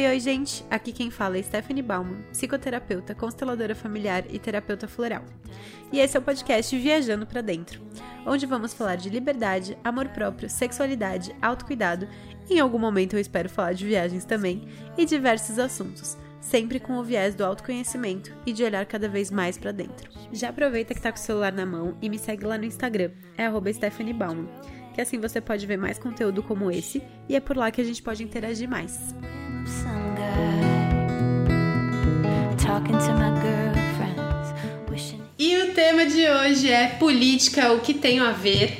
Oi, oi, gente! Aqui quem fala é Stephanie Bauman, psicoterapeuta, consteladora familiar e terapeuta floral. E esse é o podcast Viajando para Dentro, onde vamos falar de liberdade, amor próprio, sexualidade, autocuidado, em algum momento eu espero falar de viagens também, e diversos assuntos, sempre com o viés do autoconhecimento e de olhar cada vez mais para dentro. Já aproveita que tá com o celular na mão e me segue lá no Instagram, é Stephanie Bauman, que assim você pode ver mais conteúdo como esse, e é por lá que a gente pode interagir mais. E o tema de hoje é política, o que tem a ver.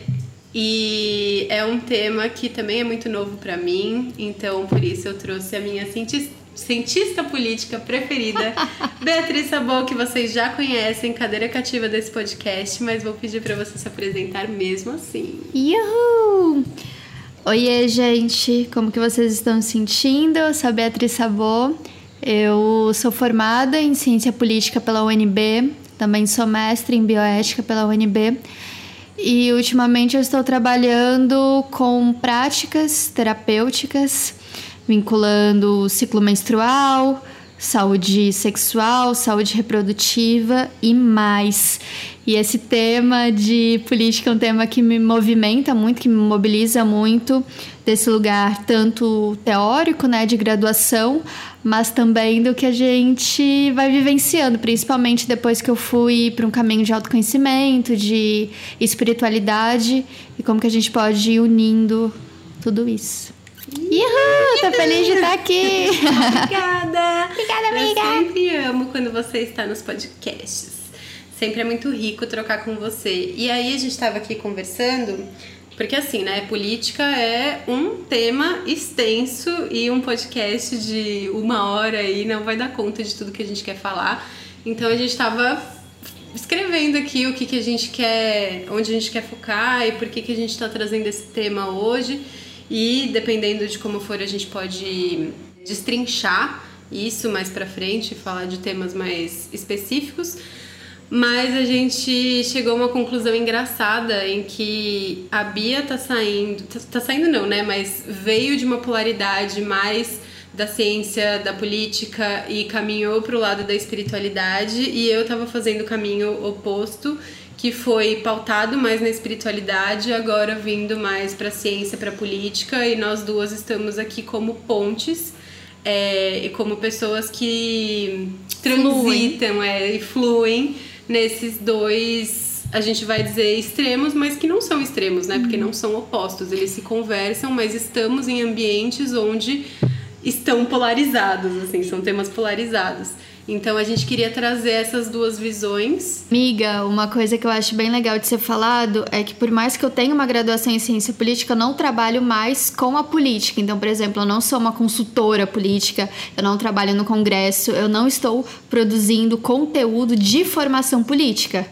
E é um tema que também é muito novo para mim, então por isso eu trouxe a minha cientista, cientista política preferida, Beatriz Sabol, que vocês já conhecem, cadeira cativa desse podcast, mas vou pedir para você se apresentar mesmo assim. Yuhu! Oiê, gente! Como que vocês estão se sentindo? Eu sou a Beatriz Sabô. Eu sou formada em Ciência Política pela UNB, também sou mestre em Bioética pela UNB. E ultimamente eu estou trabalhando com práticas terapêuticas vinculando o ciclo menstrual, saúde sexual, saúde reprodutiva e mais. E esse tema de política é um tema que me movimenta muito, que me mobiliza muito desse lugar tanto teórico, né, de graduação, mas também do que a gente vai vivenciando, principalmente depois que eu fui para um caminho de autoconhecimento, de espiritualidade e como que a gente pode ir unindo tudo isso. Uhul, tô feliz de estar aqui. Obrigada. Obrigada, amiga. Eu sempre amo quando você está nos podcasts. Sempre é muito rico trocar com você. E aí a gente estava aqui conversando, porque assim, né, política é um tema extenso e um podcast de uma hora aí não vai dar conta de tudo que a gente quer falar. Então a gente estava escrevendo aqui o que, que a gente quer, onde a gente quer focar e por que, que a gente está trazendo esse tema hoje. E dependendo de como for, a gente pode destrinchar isso mais para frente, falar de temas mais específicos. Mas a gente chegou a uma conclusão engraçada em que a Bia tá saindo, tá, tá saindo não, né, mas veio de uma polaridade mais da ciência, da política e caminhou para o lado da espiritualidade. E eu estava fazendo o caminho oposto que foi pautado mais na espiritualidade, agora vindo mais para a ciência, para a política, e nós duas estamos aqui como pontes é, e como pessoas que transitam é, e fluem nesses dois, a gente vai dizer extremos, mas que não são extremos, né? Porque não são opostos, eles se conversam, mas estamos em ambientes onde estão polarizados, assim, são temas polarizados. Então a gente queria trazer essas duas visões. Miga, uma coisa que eu acho bem legal de ser falado é que por mais que eu tenha uma graduação em ciência política, eu não trabalho mais com a política. Então, por exemplo, eu não sou uma consultora política, eu não trabalho no Congresso, eu não estou produzindo conteúdo de formação política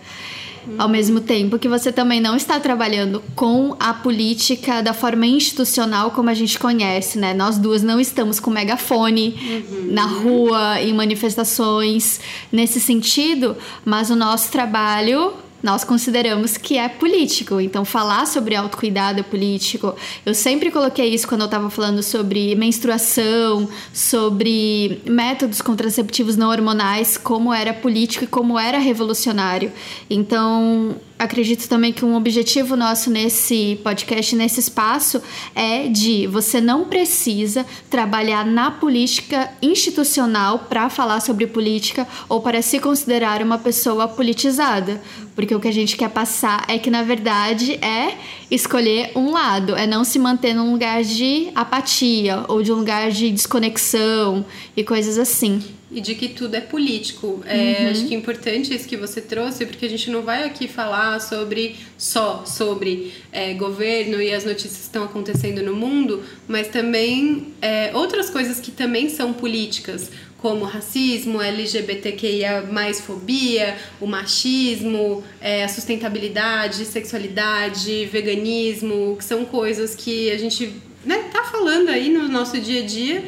ao mesmo tempo que você também não está trabalhando com a política da forma institucional como a gente conhece, né? Nós duas não estamos com megafone uhum. na rua, em manifestações nesse sentido, mas o nosso trabalho nós consideramos que é político. Então, falar sobre autocuidado é político. Eu sempre coloquei isso quando eu estava falando sobre menstruação, sobre métodos contraceptivos não hormonais, como era político e como era revolucionário. Então, acredito também que um objetivo nosso nesse podcast, nesse espaço, é de você não precisa trabalhar na política institucional para falar sobre política ou para se considerar uma pessoa politizada. Porque o que a gente quer passar é que, na verdade, é escolher um lado, é não se manter num lugar de apatia ou de um lugar de desconexão e coisas assim e de que tudo é político. É, uhum. Acho que é importante isso que você trouxe, porque a gente não vai aqui falar sobre só sobre é, governo e as notícias que estão acontecendo no mundo, mas também é, outras coisas que também são políticas, como racismo, LGBTQIA, mais fobia, o machismo, é, a sustentabilidade, sexualidade, veganismo, que são coisas que a gente né, tá falando aí no nosso dia a dia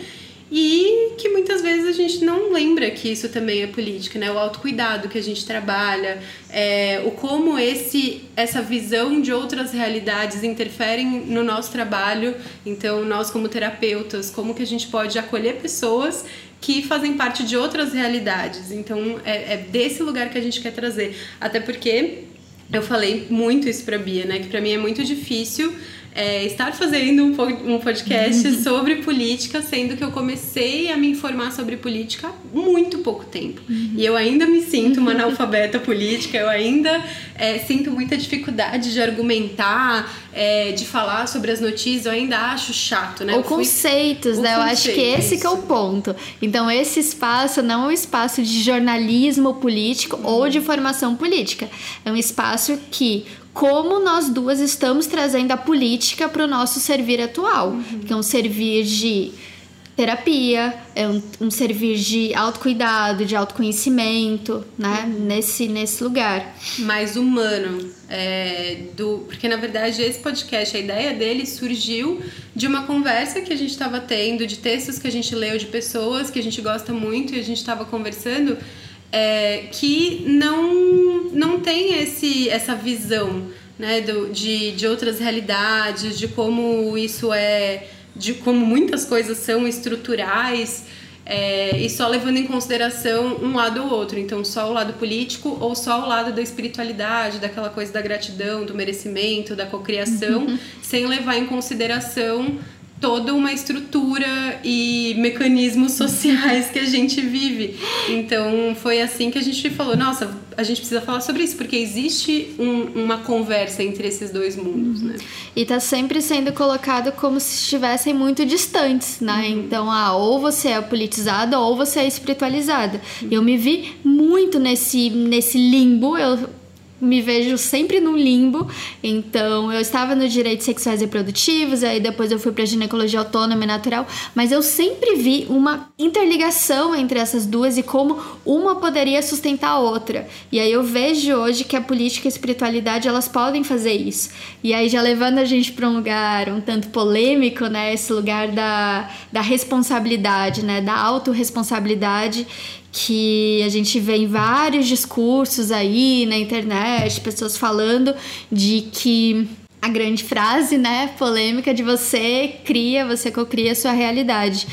e que muitas vezes a gente não lembra que isso também é política, né? O autocuidado que a gente trabalha, é, o como esse, essa visão de outras realidades interferem no nosso trabalho. Então, nós como terapeutas, como que a gente pode acolher pessoas que fazem parte de outras realidades. Então, é, é desse lugar que a gente quer trazer. Até porque eu falei muito isso pra Bia, né? Que pra mim é muito difícil é, estar fazendo um, podcast sobre política, sendo que eu comecei a me informar sobre política há muito pouco tempo. Uhum. E eu ainda me sinto uma analfabeta política, eu ainda é, sinto muita dificuldade de argumentar, é, de falar sobre as notícias, eu ainda acho chato, né? Ou conceitos, né? Eu acho que esse que é o ponto. Então, esse espaço não é um espaço de jornalismo político uhum. ou de formação política. É um espaço que como nós duas estamos trazendo a política para o nosso servir atual, uhum. que é um servir de terapia, é um, um servir de autocuidado, de autoconhecimento, né? Uhum. Nesse, nesse lugar. Mais humano. É, do, porque, na verdade, esse podcast, a ideia dele surgiu de uma conversa que a gente estava tendo, de textos que a gente leu, de pessoas que a gente gosta muito e a gente estava conversando é, que não, não tem esse, essa visão né, do, de, de outras realidades, de como isso é, de como muitas coisas são estruturais. É, e só levando em consideração um lado ou outro, então só o lado político ou só o lado da espiritualidade, daquela coisa da gratidão, do merecimento, da cocriação, uhum. sem levar em consideração toda uma estrutura e mecanismos sociais que a gente vive. Então foi assim que a gente falou: nossa, a gente precisa falar sobre isso, porque existe um, uma conversa entre esses dois mundos, né? E tá sempre sendo colocado como se estivessem muito distantes, né? Uhum. Então, ah, ou você é politizada ou você é espiritualizada. Uhum. Eu me vi muito nesse, nesse limbo. Eu me vejo sempre num limbo. Então, eu estava no direitos sexuais e reprodutivos, aí depois eu fui para ginecologia autônoma e natural, mas eu sempre vi uma interligação entre essas duas e como uma poderia sustentar a outra. E aí eu vejo hoje que a política e a espiritualidade elas podem fazer isso. E aí já levando a gente para um lugar um tanto polêmico, né, esse lugar da, da responsabilidade, né, da autorresponsabilidade que a gente vê em vários discursos aí na internet, pessoas falando de que a grande frase, né, polêmica de você cria, você cocria a sua realidade.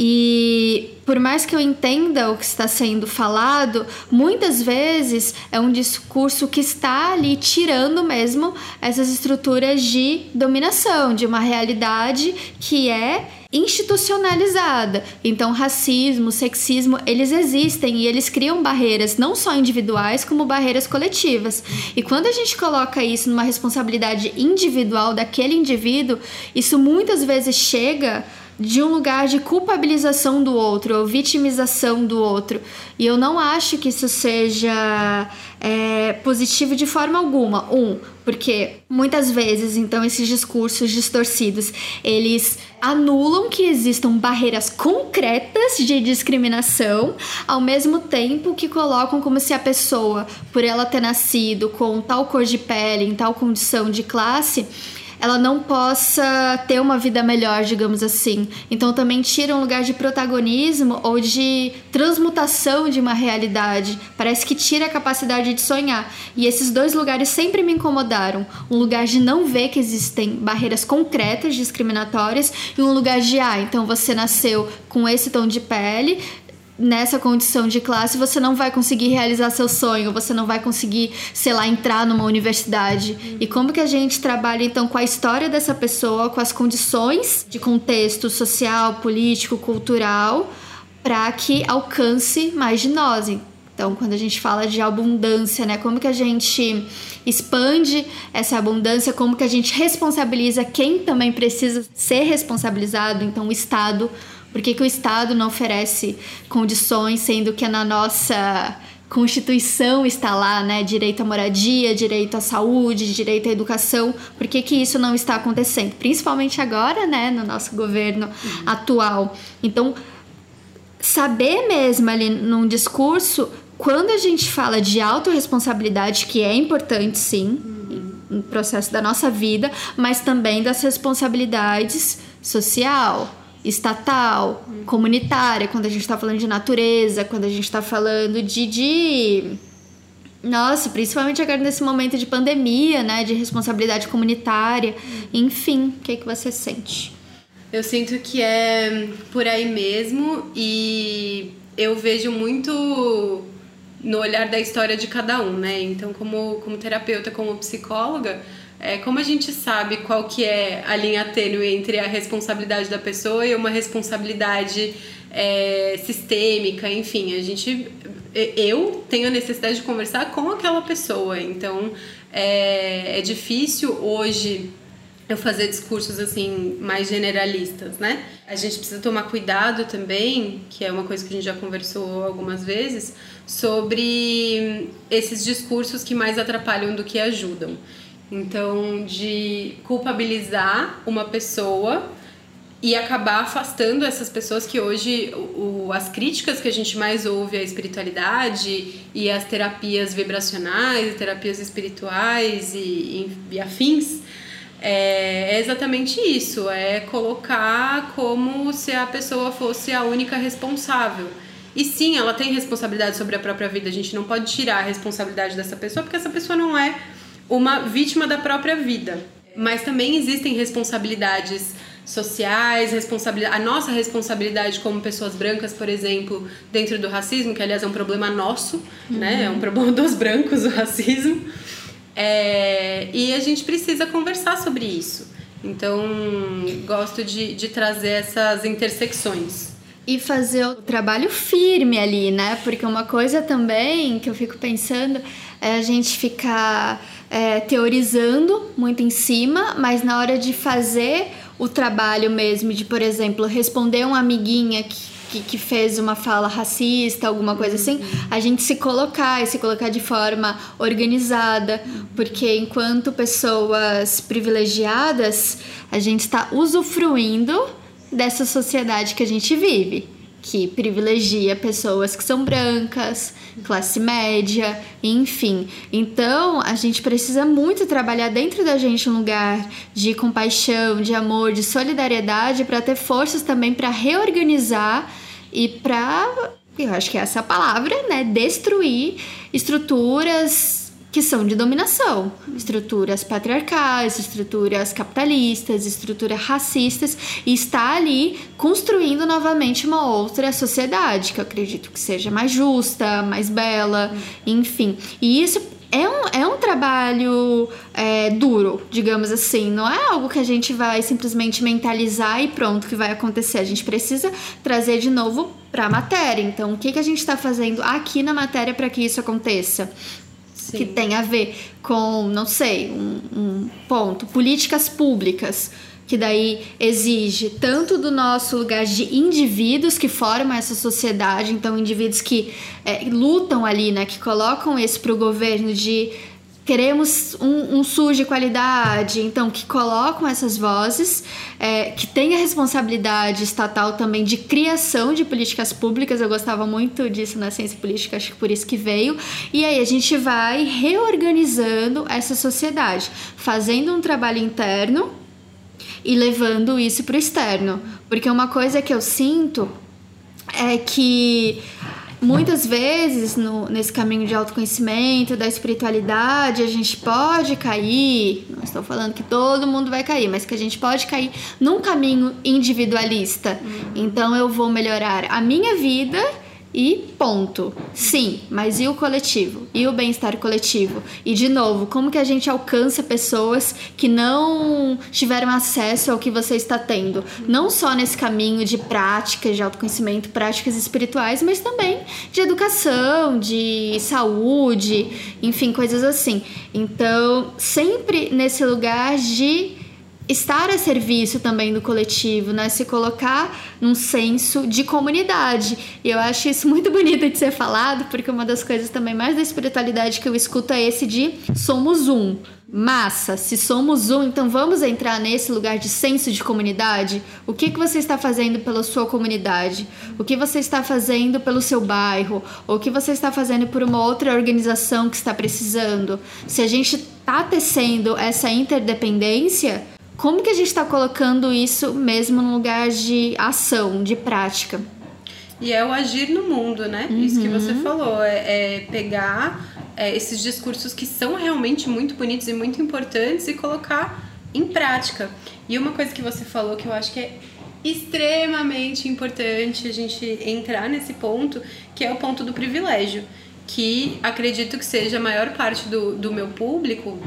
E por mais que eu entenda o que está sendo falado, muitas vezes é um discurso que está ali tirando mesmo essas estruturas de dominação, de uma realidade que é institucionalizada. Então, racismo, sexismo, eles existem e eles criam barreiras não só individuais, como barreiras coletivas. E quando a gente coloca isso numa responsabilidade individual daquele indivíduo, isso muitas vezes chega de um lugar de culpabilização do outro ou vitimização do outro. E eu não acho que isso seja é, positivo de forma alguma. Um, porque muitas vezes, então, esses discursos distorcidos, eles anulam que existam barreiras concretas de discriminação, ao mesmo tempo que colocam como se a pessoa, por ela ter nascido com tal cor de pele, em tal condição de classe, ela não possa ter uma vida melhor, digamos assim. Então também tira um lugar de protagonismo ou de transmutação de uma realidade. Parece que tira a capacidade de sonhar. E esses dois lugares sempre me incomodaram. Um lugar de não ver que existem barreiras concretas discriminatórias e um lugar de ah, então você nasceu com esse tom de pele, nessa condição de classe você não vai conseguir realizar seu sonho, você não vai conseguir, sei lá, entrar numa universidade. Uhum. E como que a gente trabalha então com a história dessa pessoa, com as condições de contexto social, político, cultural, para que alcance mais de nós. Então, quando a gente fala de abundância, né, como que a gente expande essa abundância, como que a gente responsabiliza quem também precisa ser responsabilizado, então o Estado por que, que o Estado não oferece condições, sendo que na nossa Constituição está lá, né? Direito à moradia, direito à saúde, direito à educação. Por que, que isso não está acontecendo? Principalmente agora, né? No nosso governo uhum. atual. Então, saber mesmo ali num discurso, quando a gente fala de autorresponsabilidade, que é importante sim, uhum. no processo da nossa vida, mas também das responsabilidades social, estatal, comunitária, quando a gente está falando de natureza, quando a gente está falando de, de. Nossa, principalmente agora nesse momento de pandemia, né? De responsabilidade comunitária. Enfim, o que, que você sente? Eu sinto que é por aí mesmo e eu vejo muito no olhar da história de cada um, né? Então, como, como terapeuta, como psicóloga, é, como a gente sabe qual que é a linha tênue entre a responsabilidade da pessoa e uma responsabilidade é, sistêmica, enfim, a gente eu tenho a necessidade de conversar com aquela pessoa, então é, é difícil hoje eu fazer discursos assim mais generalistas, né? A gente precisa tomar cuidado também, que é uma coisa que a gente já conversou algumas vezes, sobre esses discursos que mais atrapalham do que ajudam. Então, de culpabilizar uma pessoa e acabar afastando essas pessoas que hoje o, as críticas que a gente mais ouve à espiritualidade e às terapias vibracionais, terapias espirituais e, e, e afins é, é exatamente isso, é colocar como se a pessoa fosse a única responsável. E sim, ela tem responsabilidade sobre a própria vida, a gente não pode tirar a responsabilidade dessa pessoa porque essa pessoa não é uma vítima da própria vida. Mas também existem responsabilidades sociais, responsabilidade, a nossa responsabilidade como pessoas brancas, por exemplo, dentro do racismo, que aliás é um problema nosso, uhum. né? É um problema dos brancos o racismo. É, e a gente precisa conversar sobre isso. Então, gosto de, de trazer essas intersecções. E fazer o trabalho firme ali, né? Porque uma coisa também que eu fico pensando é a gente ficar é, teorizando muito em cima, mas na hora de fazer o trabalho mesmo, de, por exemplo, responder uma amiguinha que que, que, fez uma fala racista, alguma coisa assim, uhum. a gente se colocar e se colocar de forma organizada, porque enquanto pessoas privilegiadas, a gente está usufruindo dessa sociedade que a gente vive que privilegia pessoas que são brancas, classe média, enfim. Então, a gente precisa muito trabalhar dentro da gente um lugar de compaixão, de amor, de solidariedade para ter forças também para reorganizar e para, eu acho que é essa palavra, né, destruir estruturas que são de dominação, estruturas patriarcais, estruturas capitalistas, estruturas racistas, e está ali construindo novamente uma outra sociedade que eu acredito que seja mais justa, mais bela, enfim. E isso é um, é um trabalho é, duro, digamos assim. Não é algo que a gente vai simplesmente mentalizar e pronto que vai acontecer. A gente precisa trazer de novo para a matéria. Então, o que, que a gente está fazendo aqui na matéria para que isso aconteça? Sim. que tem a ver com, não sei, um, um ponto, políticas públicas que daí exige tanto do nosso lugar de indivíduos que formam essa sociedade, então indivíduos que é, lutam ali, né, que colocam esse para o governo de queremos um, um SUS de qualidade, então que colocam essas vozes, é, que tem a responsabilidade estatal também de criação de políticas públicas. Eu gostava muito disso na ciência política, acho que por isso que veio. E aí a gente vai reorganizando essa sociedade, fazendo um trabalho interno e levando isso para o externo, porque uma coisa que eu sinto é que muitas vezes no, nesse caminho de autoconhecimento, da espiritualidade, a gente pode cair, não estou falando que todo mundo vai cair, mas que a gente pode cair num caminho individualista. Uhum. Então eu vou melhorar a minha vida e ponto. Sim, mas e o coletivo? E o bem-estar coletivo? E de novo, como que a gente alcança pessoas que não tiveram acesso ao que você está tendo? Não só nesse caminho de práticas de autoconhecimento, práticas espirituais, mas também de educação, de saúde, enfim, coisas assim. Então, sempre nesse lugar de estar a serviço também do coletivo, né? Se colocar num senso de comunidade. E eu acho isso muito bonito de ser falado, porque uma das coisas também mais da espiritualidade que eu escuto é esse de somos um. Massa, se somos um, então vamos entrar nesse lugar de senso de comunidade. O que, que você está fazendo pela sua comunidade? O que você está fazendo pelo seu bairro? Ou o que você está fazendo por uma outra organização que está precisando? Se a gente está tecendo essa interdependência, como que a gente está colocando isso mesmo no lugar de ação, de prática? E é o agir no mundo, né? Uhum. Isso que você uhum. falou, é, é pegar é, esses discursos que são realmente muito bonitos e muito importantes e colocar em prática. E uma coisa que você falou que eu acho que é extremamente importante a gente entrar nesse ponto, que é o ponto do privilégio, que acredito que seja a maior parte do, do meu público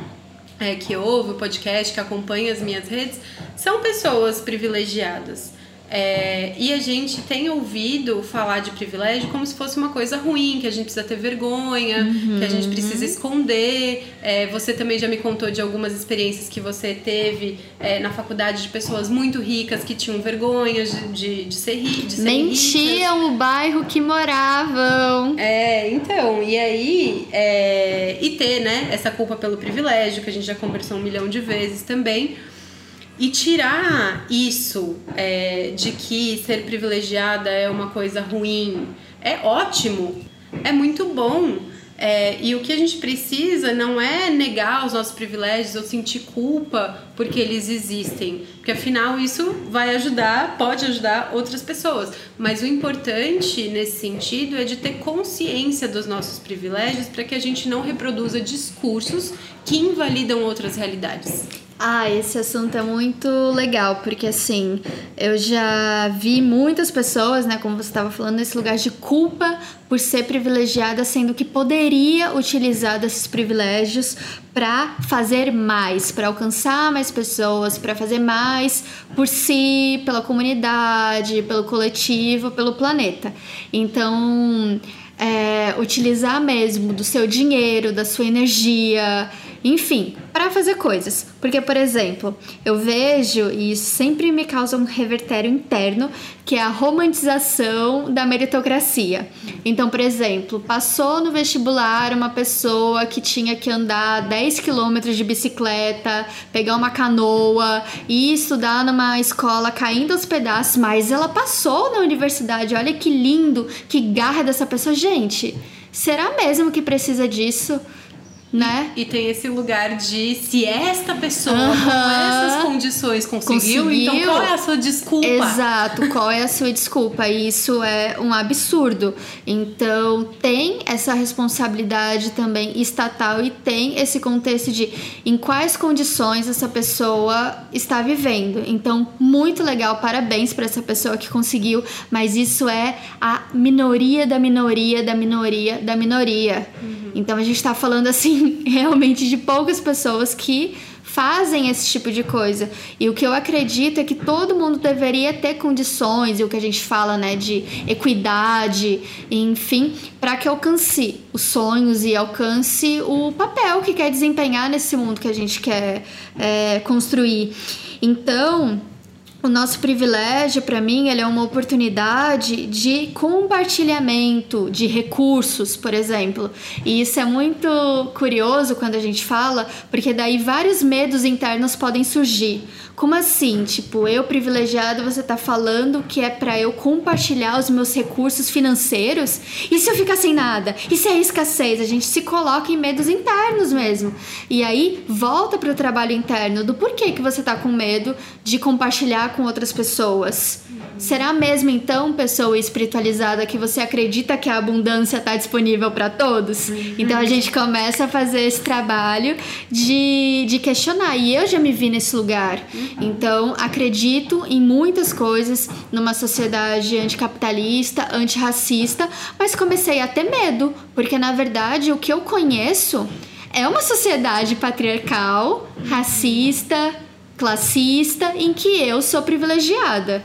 é, que ouve o podcast, que acompanha as minhas redes, são pessoas privilegiadas. É, e a gente tem ouvido falar de privilégio como se fosse uma coisa ruim, que a gente precisa ter vergonha, uhum. que a gente precisa esconder. É, você também já me contou de algumas experiências que você teve é, na faculdade de pessoas muito ricas que tinham vergonha de, de, de ser, ri, de ser Mentiam o bairro que moravam. É, então, e aí, é, e ter, né, essa culpa pelo privilégio, que a gente já conversou um milhão de vezes também. E tirar isso é, de que ser privilegiada é uma coisa ruim é ótimo, é muito bom. É, e o que a gente precisa não é negar os nossos privilégios ou sentir culpa porque eles existem, porque afinal isso vai ajudar, pode ajudar outras pessoas. Mas o importante nesse sentido é de ter consciência dos nossos privilégios para que a gente não reproduza discursos que invalidam outras realidades. Ah, esse assunto é muito legal, porque assim, eu já vi muitas pessoas, né, como você estava falando, nesse lugar de culpa por ser privilegiada, sendo que poderia utilizar desses privilégios para fazer mais, para alcançar mais pessoas, para fazer mais por si, pela comunidade, pelo coletivo, pelo planeta. Então, é, utilizar mesmo do seu dinheiro, da sua energia, enfim, para fazer coisas. Porque, por exemplo, eu vejo, e isso sempre me causa um revertério interno, que é a romantização da meritocracia. Então, por exemplo, passou no vestibular uma pessoa que tinha que andar 10 quilômetros de bicicleta, pegar uma canoa e estudar numa escola caindo aos pedaços, mas ela passou na universidade. Olha que lindo, que garra dessa pessoa. Gente, será mesmo que precisa disso? Né? E, tem esse lugar de se esta pessoa com essas condições conseguiu, conseguiu, então qual é a sua desculpa? Exato, qual é a sua desculpa? E isso é um absurdo. Então tem essa responsabilidade também estatal e tem esse contexto de em quais condições essa pessoa está vivendo. Então, muito legal, parabéns para essa pessoa que conseguiu, mas isso é a minoria da minoria da minoria da minoria. Uhum. Então a gente está falando assim realmente de poucas pessoas que fazem esse tipo de coisa. E o que eu acredito é que todo mundo deveria ter condições, e o que a gente fala, né, de equidade, enfim, para que alcance os sonhos e alcance o papel que quer desempenhar nesse mundo que a gente quer é, construir. Então, o nosso privilégio, para mim, ele é uma oportunidade de compartilhamento de recursos, por exemplo. E isso é muito curioso quando a gente fala, porque daí vários medos internos podem surgir. Como assim? Tipo, eu privilegiado, você tá falando que é para eu compartilhar os meus recursos financeiros? E se eu ficar sem nada? E se é escassez? A gente se coloca em medos internos mesmo. E aí volta para o trabalho interno do porquê que você tá com medo de compartilhar com outras pessoas. Será mesmo então, pessoa espiritualizada, que você acredita que a abundância está disponível para todos? Então a gente começa a fazer esse trabalho de, de questionar. E eu já me vi nesse lugar. Então acredito em muitas coisas numa sociedade anticapitalista, antirracista, mas comecei a ter medo, porque na verdade o que eu conheço é uma sociedade patriarcal, racista, classista, em que eu sou privilegiada.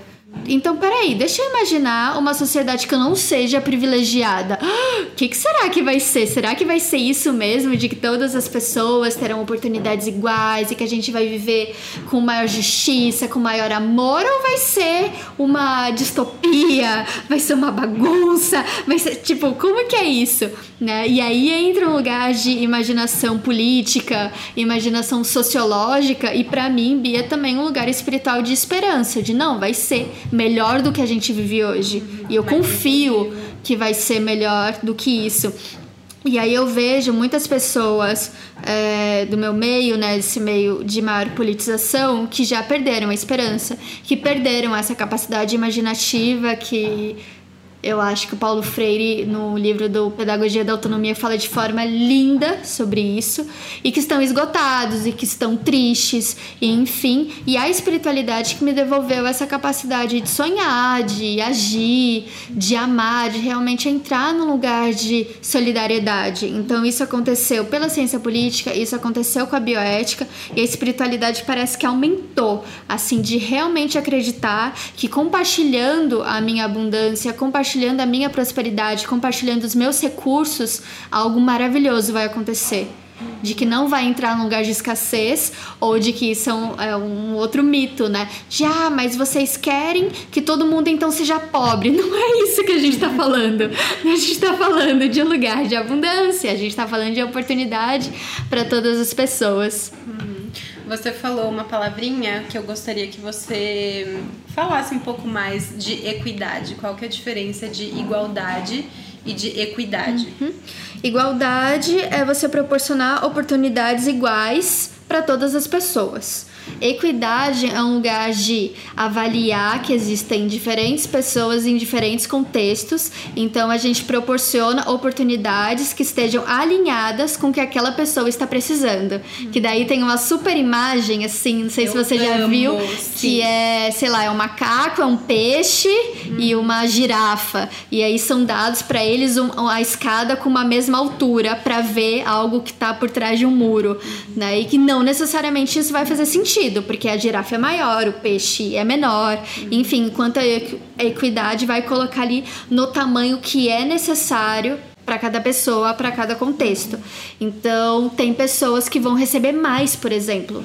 Então, peraí, deixa eu imaginar uma sociedade que eu não seja privilegiada. O que, que, será que vai ser? Será que vai ser isso mesmo? De que todas as pessoas terão oportunidades iguais e que a gente vai viver com maior justiça, com maior amor? Ou vai ser uma distopia? Vai ser uma bagunça? Vai ser, tipo, como que é isso? Né? E aí entra um lugar de imaginação política, imaginação sociológica e para mim, Bia, também um lugar espiritual de esperança, de não, vai ser melhor do que a gente vive hoje. E eu confio que vai ser melhor do que isso. E aí eu vejo muitas pessoas é, do meu meio, né, desse meio de maior politização, que já perderam a esperança, que perderam essa capacidade imaginativa que eu acho que o Paulo Freire, no livro do Pedagogia da Autonomia, fala de forma linda sobre isso, e que estão esgotados, e que estão tristes, e enfim. E a espiritualidade que me devolveu essa capacidade de sonhar, de agir, de amar, de realmente entrar num lugar de solidariedade. Então, isso aconteceu pela ciência política, isso aconteceu com a bioética, e a espiritualidade parece que aumentou, assim, de realmente acreditar que compartilhando a minha abundância, compartilhando compartilhando a minha prosperidade, compartilhando os meus recursos, algo maravilhoso vai acontecer. De que não vai entrar num lugar de escassez ou de que isso é um, é um outro mito, né? Já, ah, mas vocês querem que todo mundo então seja pobre. Não é isso que a gente tá falando. A gente tá falando de um lugar de abundância, a gente tá falando de oportunidade para todas as pessoas. Você falou uma palavrinha que eu gostaria que você falasse um pouco mais de equidade. Qual que é a diferença de igualdade e de equidade? Uhum. Igualdade é você proporcionar oportunidades iguais para todas as pessoas. Equidade é um lugar de avaliar que existem diferentes pessoas em diferentes contextos, então a gente proporciona oportunidades que estejam alinhadas com o que aquela pessoa está precisando. Que daí tem uma super imagem, assim, não sei Eu se você já amo, viu, sim. que é, sei lá, é um macaco, é um peixe hum. e uma girafa. E aí são dados para eles um, a escada com uma mesma altura para ver algo que está por trás de um muro, né? E que não necessariamente isso vai fazer sentido sentido, porque a girafa é maior, o peixe é menor, uhum. enfim, enquanto a equidade vai colocar ali no tamanho que é necessário para cada pessoa, para cada contexto. Então, tem pessoas que vão receber mais, por exemplo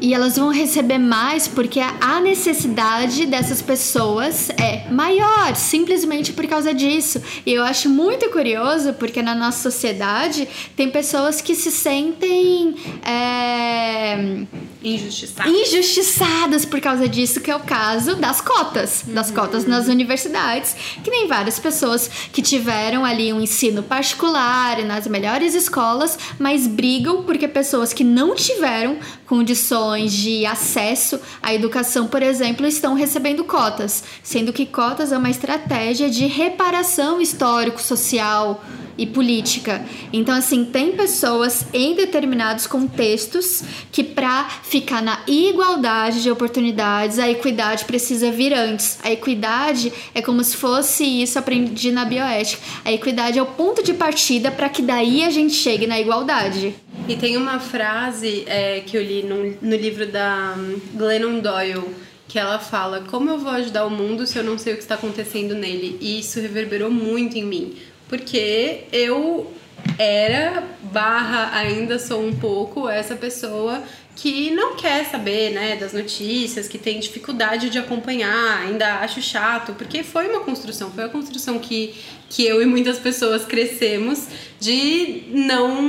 e elas vão receber mais porque a necessidade dessas pessoas é maior, simplesmente por causa disso. E eu acho muito curioso porque na nossa sociedade tem pessoas que se sentem é, injustiçadas. injustiçadas por causa disso, que é o caso das cotas, uhum. das cotas nas universidades, que nem várias pessoas que tiveram ali um ensino particular nas melhores escolas, mas brigam porque pessoas que não tiveram condições de acesso à educação, por exemplo, estão recebendo cotas, sendo que cotas é uma estratégia de reparação histórico-social e política. Então, assim, tem pessoas em determinados contextos que, para ficar na igualdade de oportunidades, a equidade precisa vir antes. A equidade é como se fosse isso aprendi na bioética. A equidade é o ponto de partida para que daí a gente chegue na igualdade. E tem uma frase é, que eu li no, no livro da Glennon Doyle que ela fala: Como eu vou ajudar o mundo se eu não sei o que está acontecendo nele? E isso reverberou muito em mim, porque eu era, barra, ainda sou um pouco essa pessoa que não quer saber, né, das notícias, que tem dificuldade de acompanhar, ainda acho chato, porque foi uma construção, foi a construção que, que eu e muitas pessoas crescemos de não,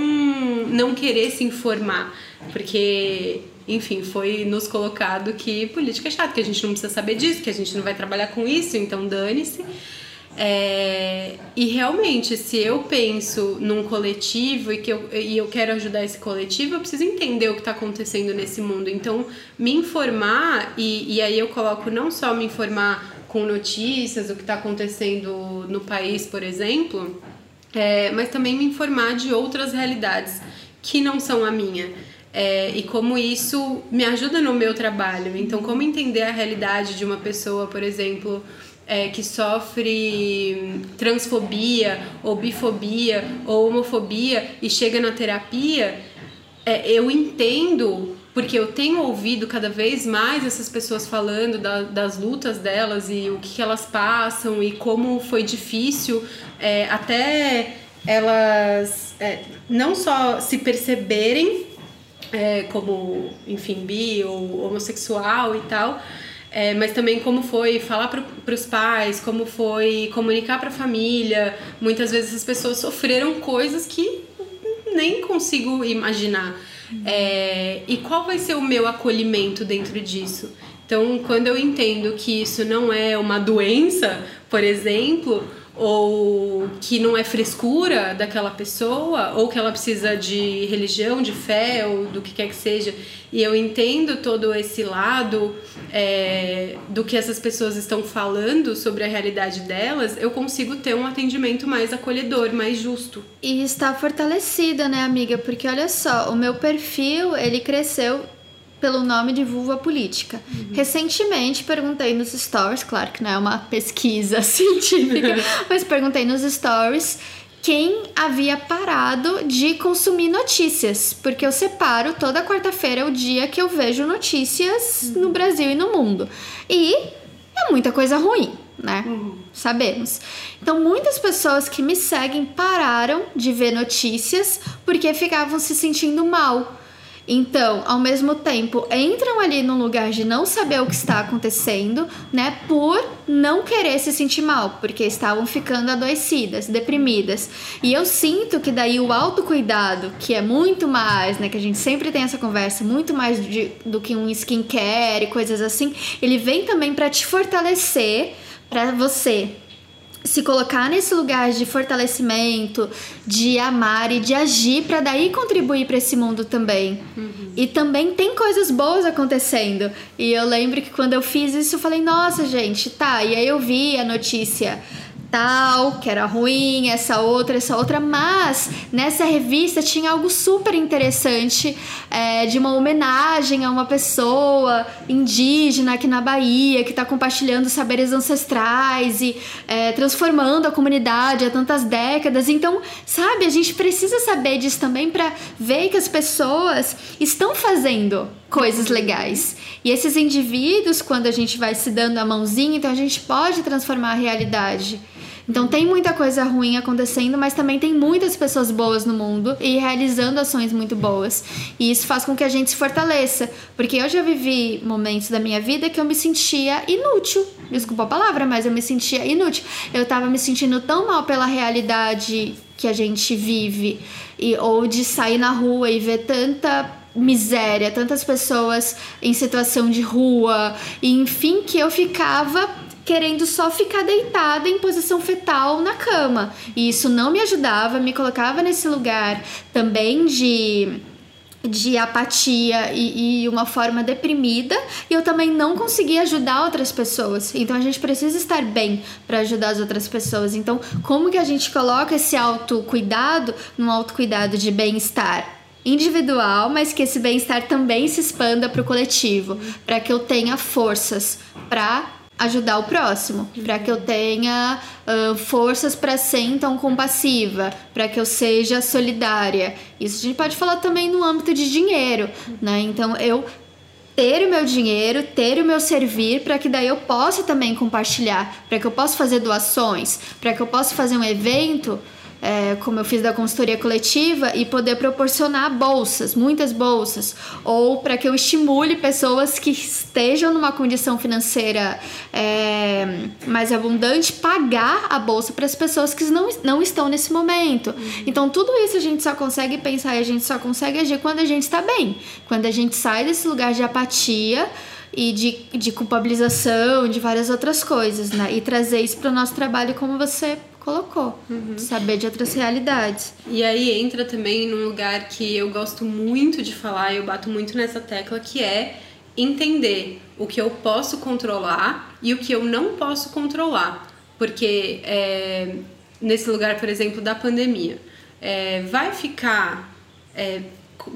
não querer se informar, porque enfim, foi nos colocado que política é chato, que a gente não precisa saber disso, que a gente não vai trabalhar com isso, então dane-se. É, e realmente, se eu penso num coletivo e que eu, e eu quero ajudar esse coletivo, eu preciso entender o que está acontecendo nesse mundo. Então, me informar, e, e aí eu coloco não só me informar com notícias, o que está acontecendo no país, por exemplo, é, mas também me informar de outras realidades que não são a minha. É, e como isso me ajuda no meu trabalho. Então, como entender a realidade de uma pessoa, por exemplo, é, que sofre transfobia ou bifobia ou homofobia e chega na terapia, é, eu entendo porque eu tenho ouvido cada vez mais essas pessoas falando da, das lutas delas e o que, que, elas passam e como foi difícil é, até elas é, não só se perceberem é, como, enfim, bi ou homossexual e tal, é, mas também como foi falar para os pais, como foi comunicar para a família. Muitas vezes as pessoas sofreram coisas que nem consigo imaginar. É, e qual vai ser o meu acolhimento dentro disso? Então, quando eu entendo que isso não é uma doença, por exemplo, ou que não é frescura daquela pessoa, ou que ela precisa de religião, de fé, ou do que quer que seja. E eu entendo todo esse lado é, do que essas pessoas estão falando sobre a realidade delas, eu consigo ter um atendimento mais acolhedor, mais justo. E está fortalecida, né, amiga? Porque olha só, o meu perfil, ele cresceu pelo nome de vulva política. Uhum. Recentemente perguntei nos stories, claro que não é uma pesquisa científica, mas perguntei nos stories quem havia parado de consumir notícias, porque eu separo toda quarta-feira o dia que eu vejo notícias uhum. no Brasil e no mundo. E é muita coisa ruim, né? Uhum. Sabemos. Então, muitas pessoas que me seguem pararam de ver notícias porque ficavam se sentindo mal então, ao mesmo tempo, entram ali num lugar de não saber o que está acontecendo, né, por não querer se sentir mal, porque estavam ficando adoecidas, deprimidas. E eu sinto que daí o autocuidado, que é muito mais, né, que a gente sempre tem essa conversa, muito mais de, do que um skincare e coisas assim, ele vem também para te fortalecer, para você se colocar nesse lugar de fortalecimento, de amar e de agir para daí contribuir para esse mundo também. Uhum. E também tem coisas boas acontecendo. E eu lembro que quando eu fiz isso, eu falei: "Nossa, gente, tá". E aí eu vi a notícia tal, que era ruim, essa outra, essa outra, mas nessa revista tinha algo super interessante é, de uma homenagem a uma pessoa indígena aqui na Bahia que está compartilhando saberes ancestrais e é, transformando a comunidade há tantas décadas. Então, sabe, a gente precisa saber disso também para ver que as pessoas estão fazendo coisas legais. E esses indivíduos, quando a gente vai se dando a mãozinha, então a gente pode transformar a realidade. Então tem muita coisa ruim acontecendo, mas também tem muitas pessoas boas no mundo e realizando ações muito boas. E isso faz com que a gente se fortaleça, porque eu já vivi momentos da minha vida que eu me sentia inútil. Desculpa a palavra, mas eu me sentia inútil. Eu tava me sentindo tão mal pela realidade que a gente vive e ou de sair na rua e ver tanta miséria, tantas pessoas em situação de rua, e enfim, que eu ficava querendo só ficar deitada em posição fetal na cama. E isso não me ajudava, me colocava nesse lugar também de de apatia e, e, uma forma deprimida e eu também não conseguia ajudar outras pessoas. Então a gente precisa estar bem para ajudar as outras pessoas. Então, como que a gente coloca esse autocuidado num autocuidado de bem-estar? individual, mas que esse bem-estar também se expanda para o coletivo, para que eu tenha forças para ajudar o próximo, para que eu tenha uh, forças para ser então compassiva, para que eu seja solidária. Isso a gente pode falar também no âmbito de dinheiro, né? Então eu ter o meu dinheiro, ter o meu servir, para que daí eu possa também compartilhar, para que eu possa fazer doações, para que eu possa fazer um evento é, como eu fiz da consultoria coletiva, e poder proporcionar bolsas, muitas bolsas, ou para que eu estimule pessoas que estejam numa condição financeira é, mais abundante pagar a bolsa para as pessoas que não, não estão nesse momento. Uhum. Então, tudo isso a gente só consegue pensar e a gente só consegue agir quando a gente está bem, quando a gente sai desse lugar de apatia e de, de culpabilização, de várias outras coisas, né? E trazer isso para o nosso trabalho como você colocou. Uhum. Saber de outras realidades. E aí entra também num lugar que eu gosto muito de falar, eu bato muito nessa tecla, que é entender o que eu posso controlar e o que eu não posso controlar. Porque é, nesse lugar, por exemplo, da pandemia, é, vai ficar. É,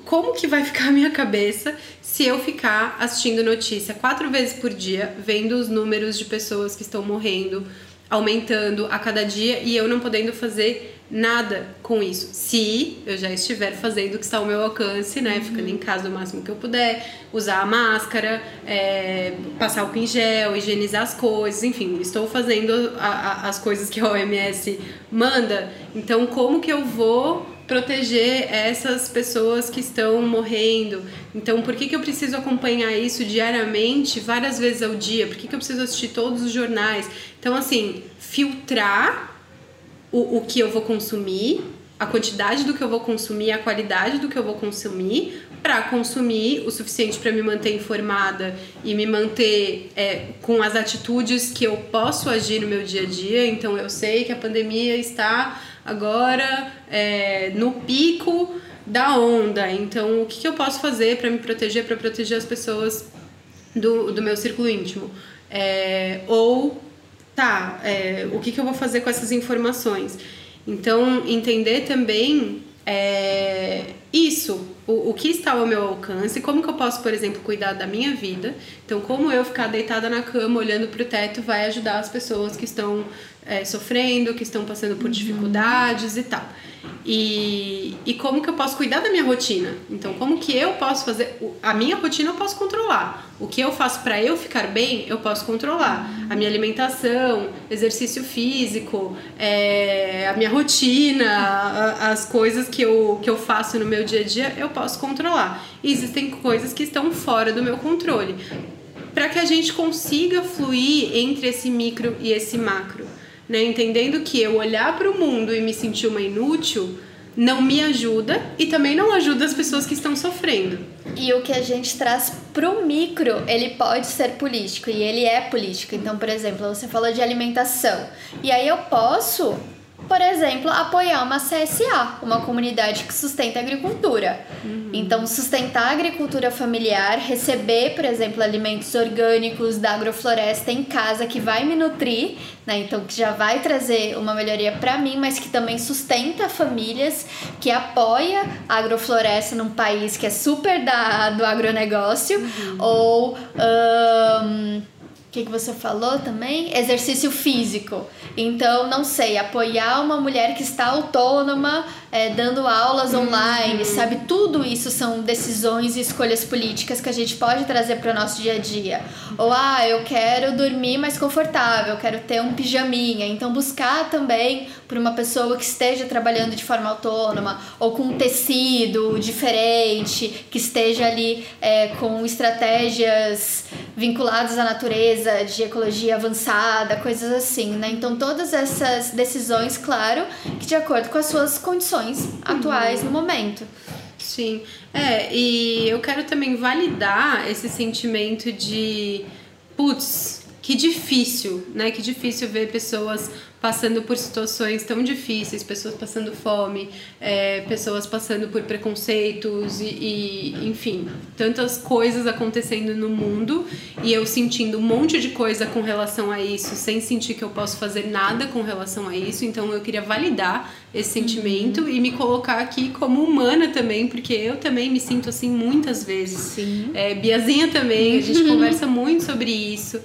como que vai ficar a minha cabeça se eu ficar assistindo notícia quatro vezes por dia, vendo os números de pessoas que estão morrendo, aumentando a cada dia e eu não podendo fazer nada com isso. Se eu já estiver fazendo o que está ao meu alcance, né? Uhum. Ficando em casa o máximo que eu puder, usar a máscara, é, passar álcool em gel, higienizar as coisas, enfim, estou fazendo a, a, as coisas que a OMS manda. Então, como que eu vou proteger essas pessoas que estão morrendo. Então, por que, que eu preciso acompanhar isso diariamente, várias vezes ao dia? Por que, que eu preciso assistir todos os jornais? Então, assim, filtrar o, o que eu vou consumir a quantidade do que eu vou consumir, a qualidade do que eu vou consumir, para consumir o suficiente para me manter informada e me manter é, com as atitudes que eu posso agir no meu dia a dia. Então eu sei que a pandemia está agora é, no pico da onda. Então o que, que eu posso fazer para me proteger, para proteger as pessoas do, do meu círculo íntimo? É, ou tá, é, o que, que eu vou fazer com essas informações? Então entender também é, isso, o, o que está ao meu alcance, como que eu posso, por exemplo, cuidar da minha vida. Então, como eu ficar deitada na cama olhando para o teto vai ajudar as pessoas que estão é, sofrendo, que estão passando por uhum. dificuldades e tal. E, e como que eu posso cuidar da minha rotina? Então, como que eu posso fazer? A minha rotina eu posso controlar. O que eu faço para eu ficar bem, eu posso controlar. A minha alimentação, exercício físico, é, a minha rotina, a, as coisas que eu, que eu faço no meu dia a dia, eu posso controlar. E existem coisas que estão fora do meu controle. Para que a gente consiga fluir entre esse micro e esse macro né? Entendendo que eu olhar para o mundo e me sentir uma inútil não me ajuda e também não ajuda as pessoas que estão sofrendo. E o que a gente traz pro micro, ele pode ser político e ele é político. Então, por exemplo, você falou de alimentação. E aí eu posso por exemplo, apoiar uma CSA, uma comunidade que sustenta a agricultura. Uhum. Então, sustentar a agricultura familiar, receber, por exemplo, alimentos orgânicos da agrofloresta em casa que vai me nutrir, né? Então, que já vai trazer uma melhoria para mim, mas que também sustenta famílias, que apoia a agrofloresta num país que é super da, do agronegócio, uhum. ou. Um, que, que você falou também? Exercício físico. Então, não sei, apoiar uma mulher que está autônoma, é, dando aulas uhum. online, sabe? Tudo isso são decisões e escolhas políticas que a gente pode trazer para o nosso dia a dia. Ou, ah, eu quero dormir mais confortável, eu quero ter um pijaminha. Então, buscar também por uma pessoa que esteja trabalhando de forma autônoma ou com um tecido diferente, que esteja ali é, com estratégias vinculadas à natureza de ecologia avançada, coisas assim, né? Então todas essas decisões, claro, que de acordo com as suas condições atuais uhum. no momento. Sim, é, e eu quero também validar esse sentimento de putz, que difícil, né? Que difícil ver pessoas passando por situações tão difíceis, pessoas passando fome, é, pessoas passando por preconceitos e, e, enfim, tantas coisas acontecendo no mundo e eu sentindo um monte de coisa com relação a isso, sem sentir que eu posso fazer nada com relação a isso. Então eu queria validar esse sentimento uhum. e me colocar aqui como humana também, porque eu também me sinto assim muitas vezes. Sim. É, Biazinha também, a gente conversa muito sobre isso.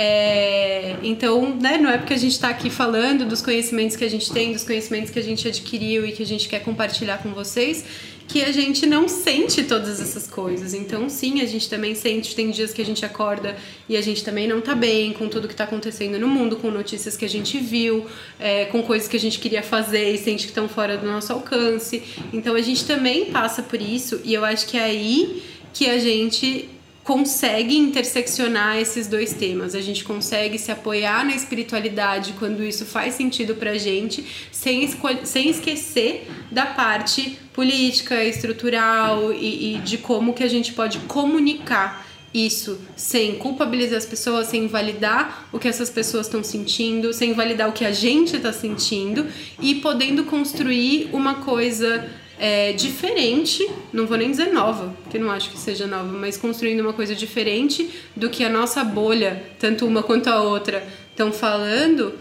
É, então, né, não é porque a gente está aqui falando dos conhecimentos que a gente tem, dos conhecimentos que a gente adquiriu e que a gente quer compartilhar com vocês, que a gente não sente todas essas coisas. Então, sim, a gente também sente. Tem dias que a gente acorda e a gente também não tá bem com tudo que tá acontecendo no mundo, com notícias que a gente viu, é, com coisas que a gente queria fazer e sente que estão fora do nosso alcance. Então, a gente também passa por isso e eu acho que é aí que a gente consegue interseccionar esses dois temas. A gente consegue se apoiar na espiritualidade quando isso faz sentido pra gente, sem, sem esquecer da parte política, estrutural e, e de como que a gente pode comunicar isso sem culpabilizar as pessoas, sem invalidar o que essas pessoas estão sentindo, sem invalidar o que a gente está sentindo e podendo construir uma coisa é, diferente, não vou nem dizer nova, porque não acho que seja nova, mas construindo uma coisa diferente do que a nossa bolha, tanto uma quanto a outra, estão falando,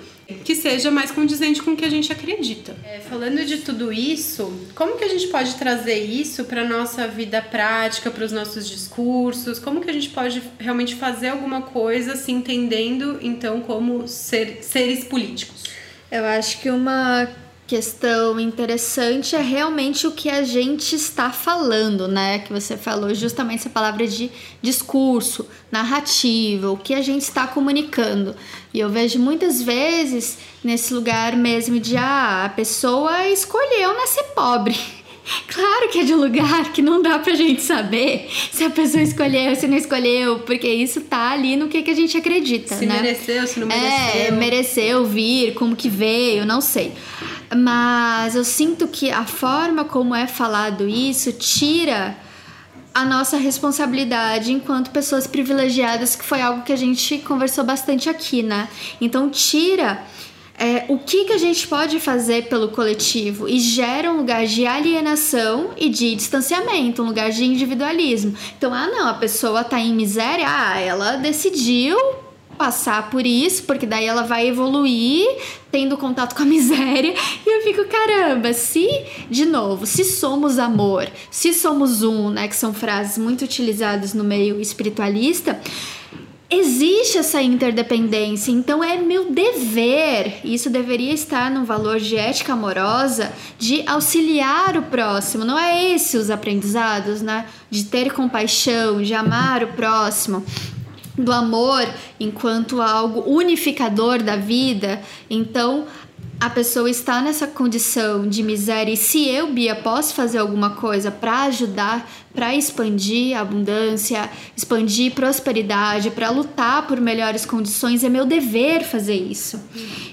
que seja mais condizente com o que a gente acredita. É, falando de tudo isso, como que a gente pode trazer isso para nossa vida prática, para os nossos discursos? Como que a gente pode realmente fazer alguma coisa se entendendo então como ser, seres políticos? Eu acho que uma questão interessante é realmente o que a gente está falando, né? Que você falou justamente essa palavra de discurso, narrativa, o que a gente está comunicando. E eu vejo muitas vezes nesse lugar mesmo de ah, a pessoa escolheu nascer pobre. Claro que é de um lugar que não dá pra gente saber se a pessoa escolheu, se não escolheu, porque isso tá ali no que, que a gente acredita, se né? Se mereceu, se não mereceu. É, mereceu vir, como que veio, não sei. Mas eu sinto que a forma como é falado isso tira a nossa responsabilidade enquanto pessoas privilegiadas, que foi algo que a gente conversou bastante aqui, né? Então tira é, o que, que a gente pode fazer pelo coletivo e gera um lugar de alienação e de distanciamento, um lugar de individualismo. Então, ah, não, a pessoa tá em miséria, ah, ela decidiu passar por isso, porque daí ela vai evoluir tendo contato com a miséria. E eu fico, caramba, se, de novo, se somos amor, se somos um, né, que são frases muito utilizadas no meio espiritualista, existe essa interdependência, então é meu dever, isso deveria estar no valor de ética amorosa, de auxiliar o próximo. Não é esse os aprendizados, né? De ter compaixão, de amar o próximo do amor enquanto algo unificador da vida. Então, a pessoa está nessa condição de miséria e se eu, Bia, posso fazer alguma coisa para ajudar, para expandir a abundância, expandir prosperidade, para lutar por melhores condições, é meu dever fazer isso.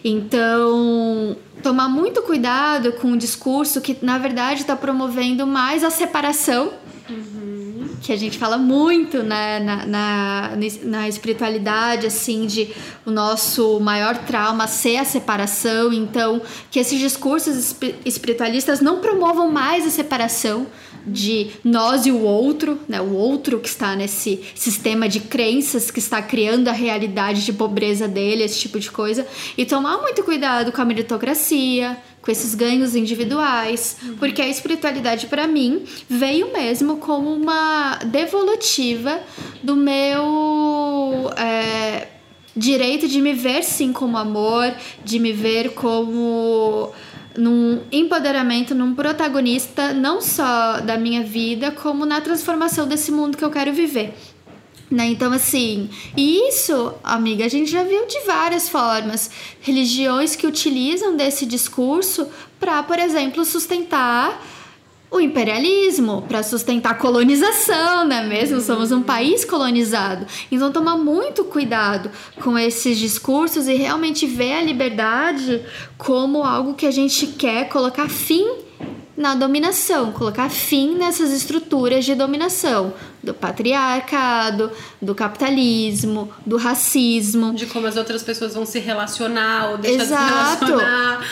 Então, tomar muito cuidado com o discurso que, na verdade, está promovendo mais a separação. Uhum que a gente fala muito né, na, na, na espiritualidade, assim, de o nosso maior trauma ser a separação. Então, que esses discursos espiritualistas não promovam mais a separação de nós e o outro, né? O outro que está nesse sistema de crenças que está criando a realidade de pobreza dele, esse tipo de coisa. E tomar muito cuidado com a meritocracia, com esses ganhos individuais, porque a espiritualidade para mim veio mesmo como uma devolutiva do meu é, direito de me ver sim como amor, de me ver como num empoderamento, num protagonista não só da minha vida, como na transformação desse mundo que eu quero viver. Né? Então, assim, isso, amiga, a gente já viu de várias formas. Religiões que utilizam desse discurso para, por exemplo, sustentar o imperialismo, para sustentar a colonização, não é mesmo? Somos um país colonizado. Então, tomar muito cuidado com esses discursos e realmente ver a liberdade como algo que a gente quer colocar fim na dominação, colocar fim nessas estruturas de dominação do patriarcado, do capitalismo, do racismo, de como as outras pessoas vão se relacionar ou deixar Exato. de se relacionar.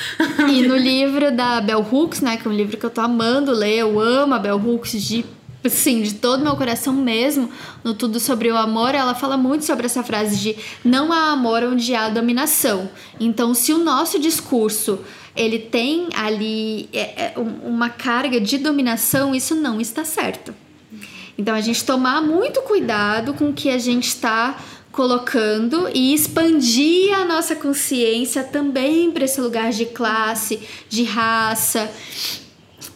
E no livro da Bell Hooks, né, que é um livro que eu tô amando ler, eu amo a Bell Hooks de sim, de todo meu coração mesmo, no tudo sobre o amor, ela fala muito sobre essa frase de não há amor onde há dominação. Então, se o nosso discurso ele tem ali é, é, uma carga de dominação, isso não está certo. Então a gente tomar muito cuidado com o que a gente está colocando e expandir a nossa consciência também para esse lugar de classe, de raça,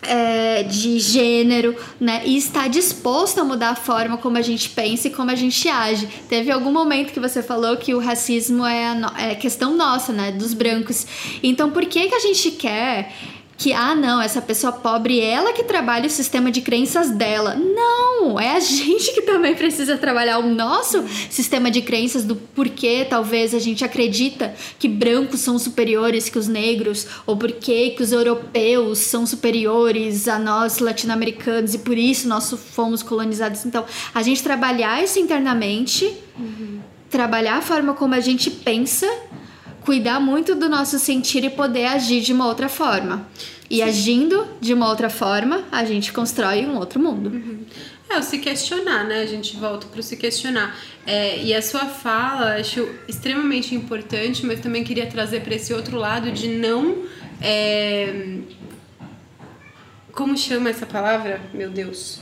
é, de gênero, né? E estar disposto a mudar a forma como a gente pensa e como a gente age. Teve algum momento que você falou que o racismo é, no, é questão nossa, né? Dos brancos. Então, por que que a gente quer que ah não, essa pessoa pobre ela que trabalha o sistema de crenças dela. Não, é a gente que também precisa trabalhar o nosso sistema de crenças do porquê talvez a gente acredita que brancos são superiores que os negros ou porquê que os europeus são superiores a nós latino-americanos e por isso nós fomos colonizados. Então, a gente trabalhar isso internamente, uhum. trabalhar a forma como a gente pensa cuidar muito do nosso sentir e poder agir de uma outra forma. E Sim. agindo de uma outra forma, a gente constrói um outro mundo. Uhum. É, o se questionar, né? A gente volta para o se questionar. É, e a sua fala, acho extremamente importante, mas também queria trazer para esse outro lado de não. É... Como chama essa palavra? Meu Deus.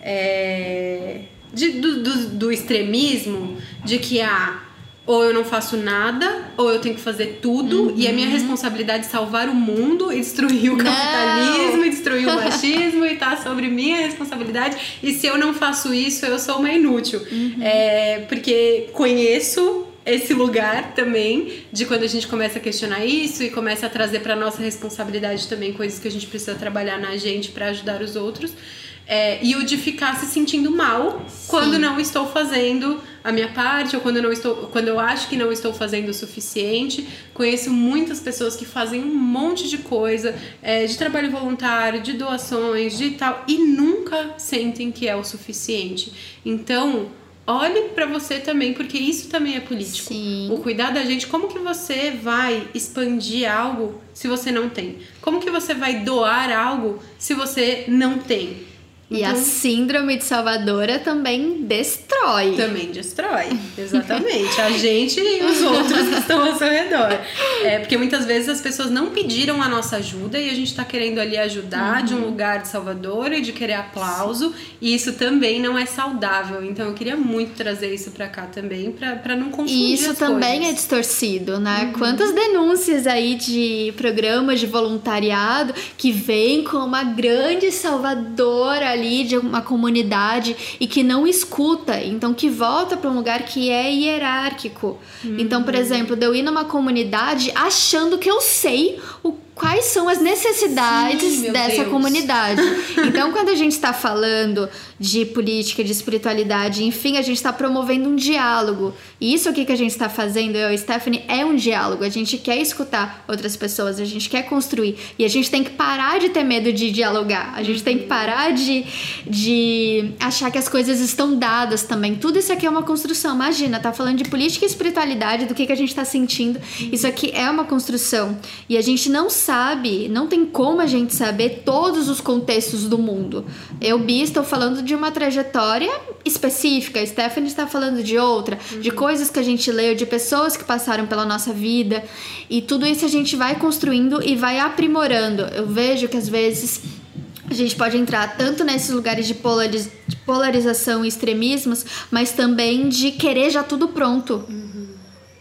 É... De, do, do, do extremismo de que a ah, ou eu não faço nada, ou eu tenho que fazer tudo, uhum. e é minha responsabilidade salvar o mundo e destruir o capitalismo, não. e destruir o machismo, e tá sobre minha responsabilidade. E se eu não faço isso, eu sou uma inútil. Uhum. É, porque conheço esse lugar também de quando a gente começa a questionar isso e começa a trazer para nossa responsabilidade também coisas que a gente precisa trabalhar na gente para ajudar os outros. É, e o de ficar se sentindo mal Sim. quando não estou fazendo a minha parte ou quando eu não estou, quando eu acho que não estou fazendo o suficiente. Conheço muitas pessoas que fazem um monte de coisa, é, de trabalho voluntário, de doações, de tal, e nunca sentem que é o suficiente. Então, olhe para você também, porque isso também é político. Sim. O cuidar da gente, como que você vai expandir algo se você não tem? Como que você vai doar algo se você não tem? E a Então- síndrome de Salvadora também destrói. Também destrói, exatamente. A gente e os outros que estão ao seu redor. É, porque muitas vezes as pessoas não pediram a nossa ajuda e a gente tá querendo ali ajudar de um Uhum. lugar de Salvador e de querer aplauso. E isso também não é saudável. Então eu queria muito trazer isso pra cá também, pra, pra não confundir E isso também é coisas. distorcido, né? Quantas denúncias aí de programas de voluntariado que vem com uma grande salvadora ali de uma comunidade e que não escuta, então que volta para um lugar que é hierárquico. Então, por exemplo, de eu ir numa comunidade achando que eu sei o quais são as necessidades Sim, dessa Deus. comunidade. Então, quando a gente está falando de política, de espiritualidade, enfim, a gente está promovendo um diálogo. E isso aqui que a gente está fazendo, eu e Stephanie, é um diálogo. A gente quer escutar outras pessoas, a gente quer construir. E a gente tem que parar de ter medo de dialogar. A gente tem que parar de, de achar que as coisas estão dadas também. Tudo isso aqui é uma construção. Imagina, tá falando de política e espiritualidade, do que, que a gente está sentindo. Isso aqui é uma construção. E a gente não sabe, não tem como a gente saber todos os contextos do mundo. Eu, Bi, estou falando de uma trajetória específica, a Stephanie está falando de outra, de coisas que a gente leu, de pessoas que passaram pela nossa vida. E tudo isso a gente vai construindo e vai aprimorando. Eu vejo que às vezes a gente pode entrar tanto nesses lugares de, polariz- de polarização e extremismos, mas também de querer já tudo pronto.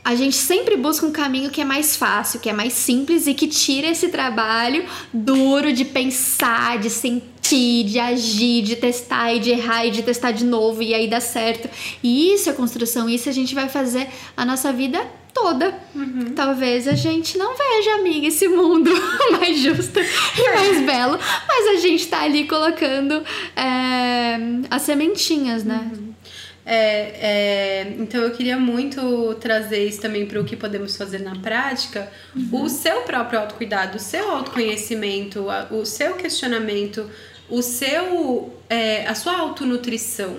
A gente sempre busca um caminho que é mais fácil, que é mais simples e que tira esse trabalho duro de pensar, de sentir, de agir, de testar e de errar e de testar de novo e aí dá certo. E isso é construção, isso a gente vai fazer a nossa vida toda. Talvez a gente não veja, amiga, esse mundo mais justo e mais belo, mas a gente tá ali colocando é, as sementinhas, né? É, é, então eu queria muito trazer isso também para o que podemos fazer na prática, o seu próprio autocuidado, o seu autoconhecimento, o seu questionamento, o seu, é, a sua autonutrição,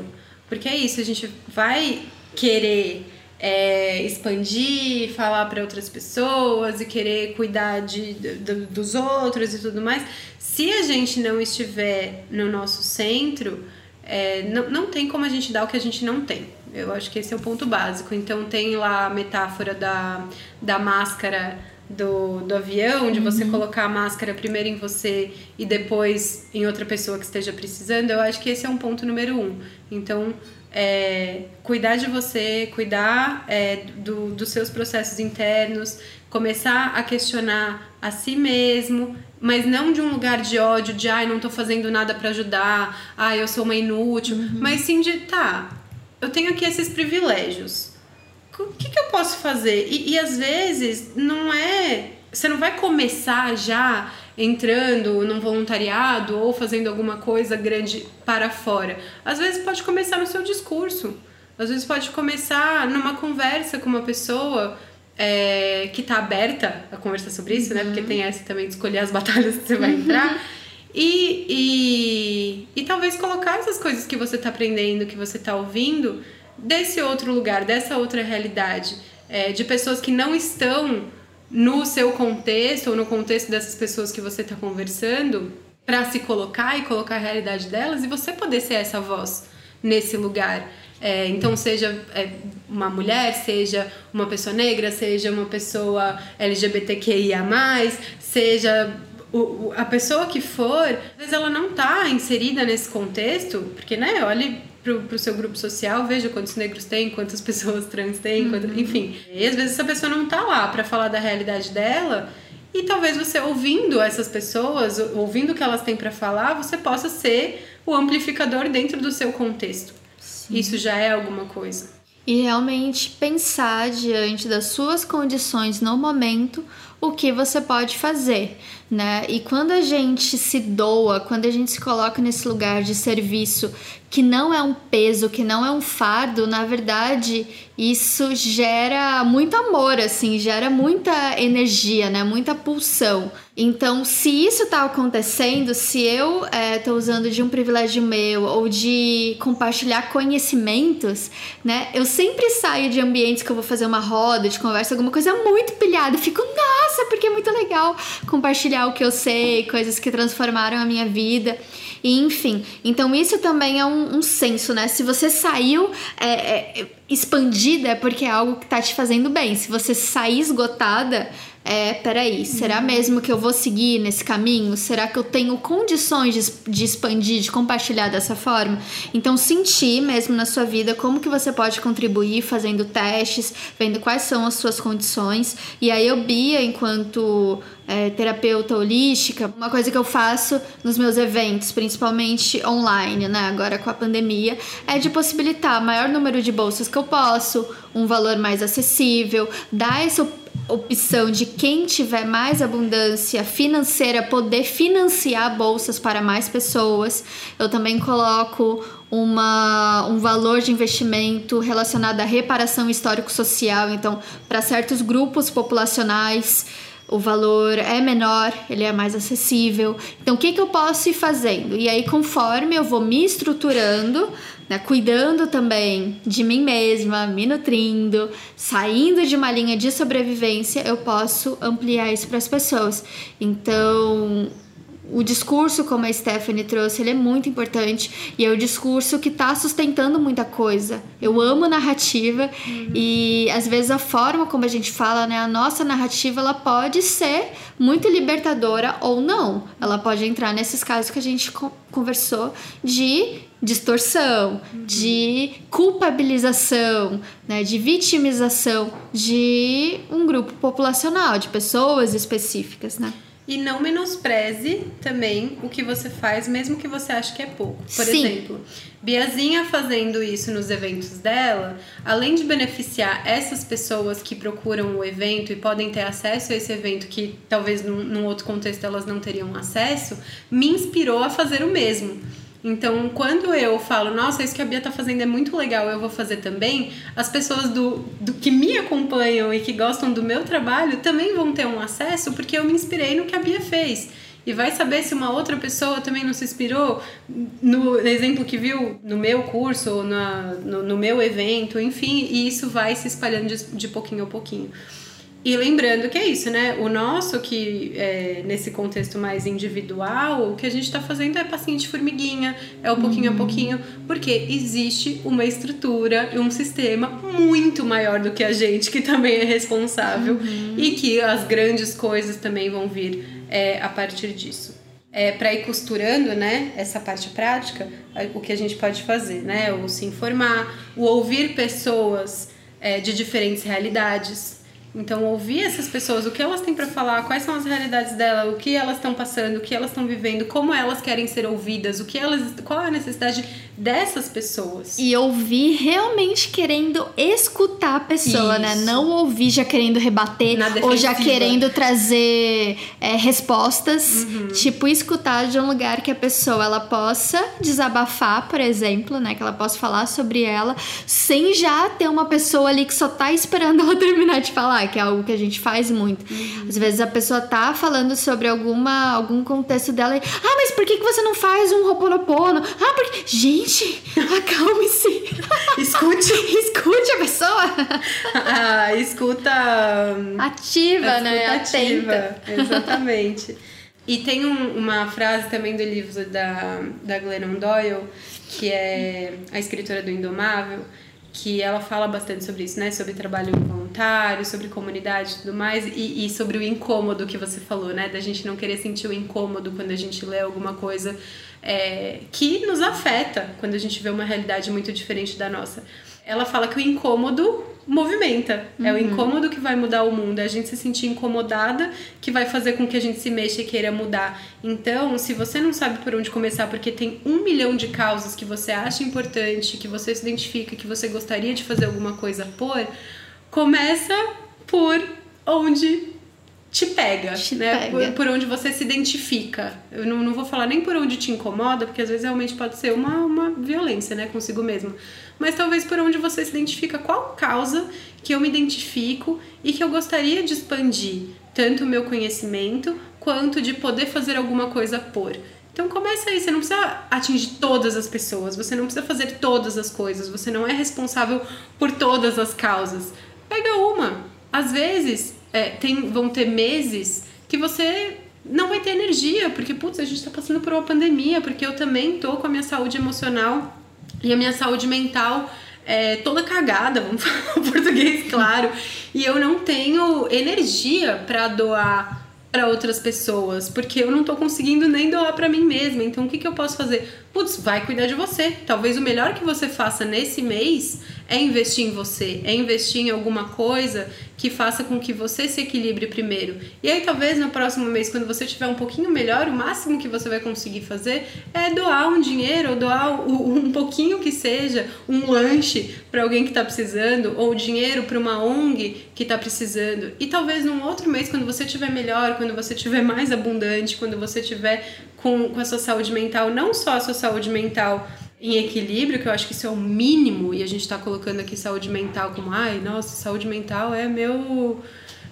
porque é isso, a gente vai querer é, expandir, falar para outras pessoas e querer cuidar de, do- dos outros e tudo mais. Se a gente não estiver no nosso centro, é, não, não tem como a gente dar o que a gente não tem. Eu acho que esse é o ponto básico. Então tem lá a metáfora da, da máscara do, do avião, de você colocar a máscara primeiro em você e depois em outra pessoa que esteja precisando. Eu acho que esse é um ponto número um. Então, é, cuidar de você, cuidar é, do, dos seus processos internos, começar a questionar a si mesmo, mas não de um lugar de ódio, de ai, não tô fazendo nada para ajudar, ai, eu sou uma inútil, mas sim de tá, eu tenho aqui esses privilégios. O que, que eu posso fazer? E, e às vezes não é. Você não vai começar já entrando num voluntariado ou fazendo alguma coisa grande para fora. Às vezes pode começar no seu discurso. Às vezes pode começar numa conversa com uma pessoa é, que está aberta a conversar sobre isso, né? Porque tem essa também de escolher as batalhas que você vai entrar. E, e, e talvez colocar essas coisas que você está aprendendo, que você está ouvindo, desse outro lugar, dessa outra realidade, é, de pessoas que não estão no seu contexto ou no contexto dessas pessoas que você está conversando, para se colocar e colocar a realidade delas e você poder ser essa voz nesse lugar. É, então, seja é, uma mulher, seja uma pessoa negra, seja uma pessoa LGBTQIA, seja o, o- a pessoa que for, às vezes ela não tá inserida nesse contexto, porque, né, olhe pro, pro seu grupo social, veja quantos negros tem, quantas pessoas trans tem, quanto- enfim. E às vezes essa pessoa não tá lá para falar da realidade dela. E talvez você ouvindo essas pessoas, ouvindo o que elas têm para falar, você possa ser o amplificador dentro do seu contexto. Isso já é alguma coisa. E realmente pensar diante das suas condições no momento o que você pode fazer, né? E quando a gente se doa, quando a gente se coloca nesse lugar de serviço que não é um peso, que não é um fardo, na verdade, isso gera muito amor, assim, gera muita energia, né? Muita pulsão. Então, se isso está acontecendo, se eu é, usando de um privilégio meu ou de compartilhar conhecimentos, né? Eu sempre saio de ambientes que eu vou fazer uma roda de conversa, alguma coisa muito pilhada. Fico, nossa, porque é muito legal compartilhar o que eu sei, coisas que transformaram a minha vida. E, enfim, então isso também é um, um senso, né? Se você saiu é, é, expandida é porque é algo que tá te fazendo bem. Se você sair esgotada, é, peraí, será uhum. mesmo que eu vou seguir nesse caminho? Será que eu tenho condições de, de, expandir, de compartilhar dessa forma? Então, sentir mesmo na sua vida como que você pode contribuir fazendo testes, vendo quais são as suas condições. E aí, eu, Bia, enquanto é, terapeuta holística, uma coisa que eu faço nos meus eventos, principalmente online, né, agora com a pandemia, é de possibilitar maior número de bolsas que eu posso, um valor mais acessível, dar essa opção de quem tiver mais abundância financeira poder financiar bolsas para mais pessoas. Eu também coloco uma, um valor de investimento relacionado à reparação histórico-social. Então, para certos grupos populacionais, o valor é menor, ele é mais acessível. Então, o que, que eu posso ir fazendo? E aí, conforme eu vou me estruturando, né, cuidando também de mim mesma, me nutrindo, saindo de uma linha de sobrevivência, eu posso ampliar isso para as pessoas. Então, o discurso, como a Stephanie trouxe, ele é muito importante e é o discurso que está sustentando muita coisa. Eu amo narrativa uhum. e às vezes a forma como a gente fala, né, a nossa narrativa, ela pode ser muito libertadora ou não. Ela pode entrar nesses casos que a gente conversou de distorção, uhum. de culpabilização, né, de vitimização de um grupo populacional, de pessoas específicas, né? E não menospreze também o que você faz, mesmo que você ache que é pouco. Por Sim. exemplo, Biazinha fazendo isso nos eventos dela, além de beneficiar essas pessoas que procuram o evento e podem ter acesso a esse evento que talvez num, num outro contexto elas não teriam acesso, me inspirou a fazer o mesmo. Então, quando eu falo, nossa, isso que a Bia tá fazendo é muito legal, eu vou fazer também, as pessoas do, do que me acompanham e que gostam do meu trabalho também vão ter um acesso, porque eu me inspirei no que a Bia fez. E vai saber se uma outra pessoa também não se inspirou no exemplo que viu no meu curso, na, no, no meu evento, enfim, e isso vai se espalhando de, de pouquinho a pouquinho. E lembrando que é isso, né? O nosso, que é, nesse contexto mais individual, o que a gente está fazendo é de formiguinha, é o pouquinho uhum. a pouquinho, porque existe uma estrutura e um sistema muito maior do que a gente, que também é responsável, uhum. e que as grandes coisas também vão vir é, a partir disso. É, para ir costurando né, essa parte prática, o que a gente pode fazer, né? O se informar, o ouvir pessoas é, de diferentes realidades, então, ouvir essas pessoas, o que elas têm para falar, quais são as realidades dela, o que elas estão passando, o que elas estão vivendo, como elas querem ser ouvidas, o que elas, qual é a necessidade dessas pessoas. E ouvir realmente querendo escutar a pessoa, né? Isso. né? Não ouvir já querendo rebater ou já querendo trazer é, respostas. Uhum. Tipo, escutar de um lugar que a pessoa ela possa desabafar, por exemplo, né? Que ela possa falar sobre ela sem já ter uma pessoa ali que só tá esperando ela terminar de falar, que é algo que a gente faz muito. Uhum. Às vezes a pessoa tá falando sobre alguma, algum contexto dela e, ah, mas por que, que você não faz um roponopono? Ah, porque. Gente, Gente, acalme-se. Escute. escute a pessoa. A escuta ativa, a né? escuta né? Ativa. Atenta. Exatamente. E tem um, uma frase também do livro da, da Glennon Doyle, que é a escritora do Indomável, que ela fala bastante sobre isso, né? Sobre trabalho voluntário, sobre comunidade e tudo mais, e, e, sobre o incômodo que você falou, né? Da gente não querer sentir o incômodo quando a gente lê alguma coisa é, que nos afeta quando a gente vê uma realidade muito diferente da nossa. Ela fala que o incômodo movimenta. Uhum. É o uhum. incômodo que vai mudar o mundo. É a gente se sentir incomodada que vai fazer com que a gente se mexa e queira mudar. Então, se você não sabe por onde começar, porque tem um milhão de causas que você acha importante, que você se identifica, que você gostaria de fazer alguma coisa por, começa por onde te pega, Te né? pega. Por, por onde você se identifica. Eu não, não vou falar nem por onde te incomoda, porque às vezes realmente pode ser uma, uma violência, né, consigo mesmo. Mas talvez por onde você se identifica, qual causa que eu me identifico e que eu gostaria de expandir tanto o meu conhecimento quanto de poder fazer alguma coisa por. Então começa aí, você não precisa atingir todas as pessoas, você não precisa fazer todas as coisas, você não é responsável por todas as causas. Pega uma. Às vezes é, tem, vão ter meses que você não vai ter energia, porque putz, a gente tá passando por uma pandemia, porque eu também tô com a minha saúde emocional e a minha saúde mental é, toda cagada, vamos falar português claro, e eu não tenho energia para doar para outras pessoas, porque eu não tô conseguindo nem doar para mim mesma. Então o que, que eu posso fazer? Putz, vai cuidar de você. Talvez o melhor que você faça nesse mês é investir em você, é investir em alguma coisa que faça com que você se equilibre primeiro. E aí talvez no próximo mês, quando você estiver um pouquinho melhor, o máximo que você vai conseguir fazer é doar um dinheiro, ou doar um pouquinho que seja, um lanche para alguém que está precisando, ou dinheiro para uma ONG que está precisando. E talvez num outro mês, quando você estiver melhor, quando você estiver mais abundante, quando você estiver com, com a sua saúde mental, não só a sua saúde mental em equilíbrio, que eu acho que isso é o mínimo, e a gente tá colocando aqui saúde mental como, ai, nossa, saúde mental é meu.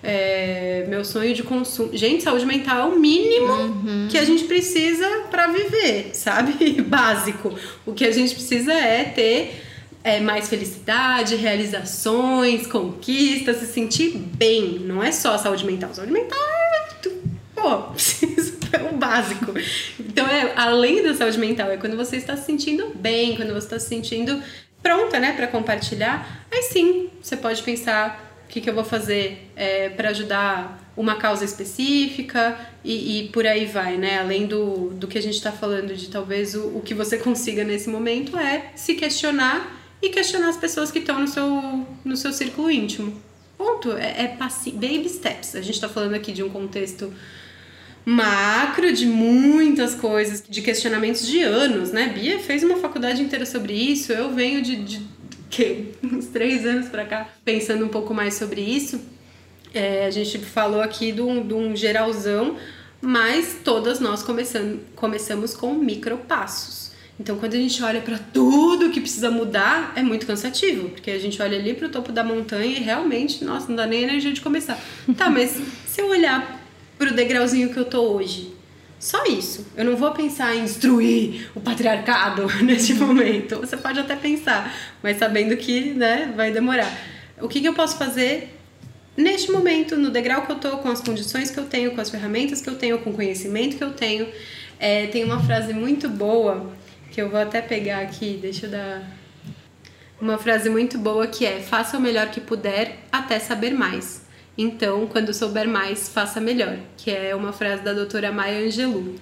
é, meu sonho de consumo. Gente, saúde mental é o mínimo que a gente precisa para viver, sabe? Básico. O que a gente precisa é ter é, mais felicidade, realizações, conquistas, se sentir bem. Não é só saúde mental. Saúde mental é. Pô, preciso. Básico. Então, é, além da saúde mental, é quando você está se sentindo bem, quando você está se sentindo pronta, né, para compartilhar. Aí sim, você pode pensar o que, que eu vou fazer é, para ajudar uma causa específica e, e por aí vai, né? Além do, do que a gente está falando de talvez o, o que você consiga nesse momento é se questionar e questionar as pessoas que estão no seu, no seu círculo íntimo. Ponto. É, é baby steps. A gente está falando aqui de um contexto macro de muitas coisas, de questionamentos de anos, né? Bia fez uma faculdade inteira sobre isso, eu venho de, de uns três anos pra cá pensando um pouco mais sobre isso. É, a gente falou aqui de um, geralzão, mas todas nós começando, começamos com micropassos. Então, quando a gente olha para tudo que precisa mudar, é muito cansativo, porque a gente olha ali pro topo da montanha e realmente, nossa, não dá nem energia de começar. Tá, mas se eu olhar pro degrauzinho que eu tô hoje, só isso. Eu não vou pensar em destruir o patriarcado nesse momento. Você pode até pensar, mas sabendo que, né, vai demorar. O que, que eu posso fazer neste momento, no degrau que eu tô, com as condições que eu tenho, com as ferramentas que eu tenho, com o conhecimento que eu tenho? É, tem uma frase muito boa que eu vou até pegar aqui, deixa eu dar uma frase muito boa que é: faça o melhor que puder até saber mais. Então, quando souber mais, faça melhor, que é uma frase da doutora Maya Angelou.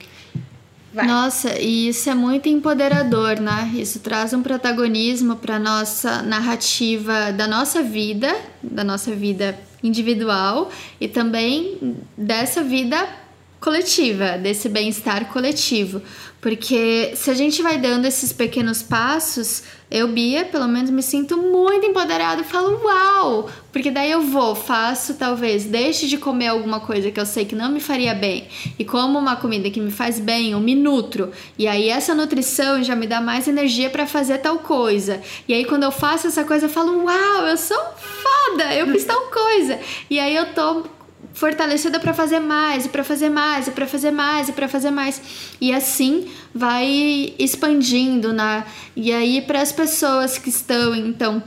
Vai. Nossa, e isso é muito empoderador, né? Isso traz um protagonismo para nossa narrativa da nossa vida, da nossa vida individual e também dessa vida coletiva, desse bem-estar coletivo. Porque se a gente vai dando esses pequenos passos, eu, Bia, pelo menos me sinto muito empoderada e falo uau! Porque daí eu vou, faço talvez, deixe de comer alguma coisa que eu sei que não me faria bem e como uma comida que me faz bem, eu me nutro. E aí essa nutrição já me dá mais energia para fazer tal coisa. E aí quando eu faço essa coisa, eu falo uau, eu sou foda, eu fiz tal coisa. E aí eu tô fortalecida para fazer mais, e para fazer mais, e para fazer mais, e para fazer mais. E assim vai expandindo na e aí para as pessoas que estão então